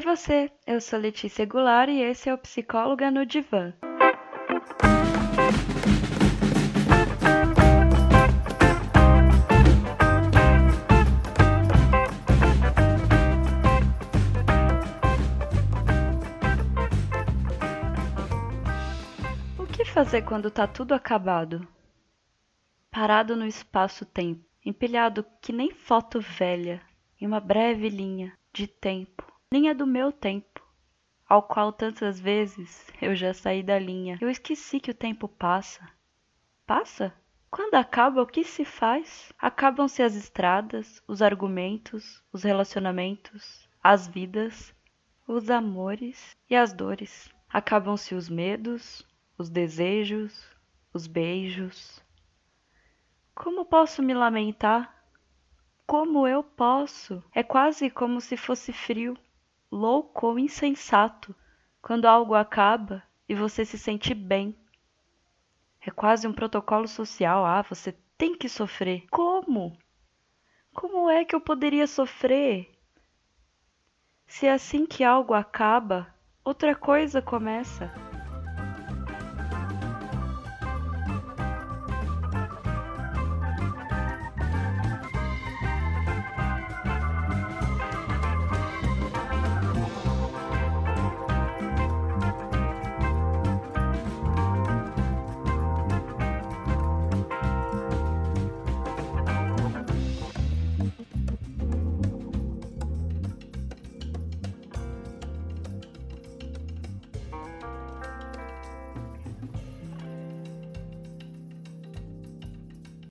Oi você, eu sou Letícia Goulart e esse é o Psicóloga no Divã. O que fazer quando tá tudo acabado? Parado no espaço-tempo, empilhado que nem foto velha, em uma breve linha de tempo, linha do meu tempo, ao qual tantas vezes eu já saí da linha. Eu esqueci que o tempo passa. Passa? Quando acaba, o que se faz? Acabam-se as estradas, os argumentos, os relacionamentos, as vidas, os amores e as dores. Acabam-se os medos, os desejos, os beijos. Como posso me lamentar? Como eu posso? É quase como se fosse frio, louco ou insensato quando algo acaba e você se sente bem. É quase um protocolo social. Ah, você tem que sofrer. Como? Como é que eu poderia sofrer? Se é assim que algo acaba, outra coisa começa.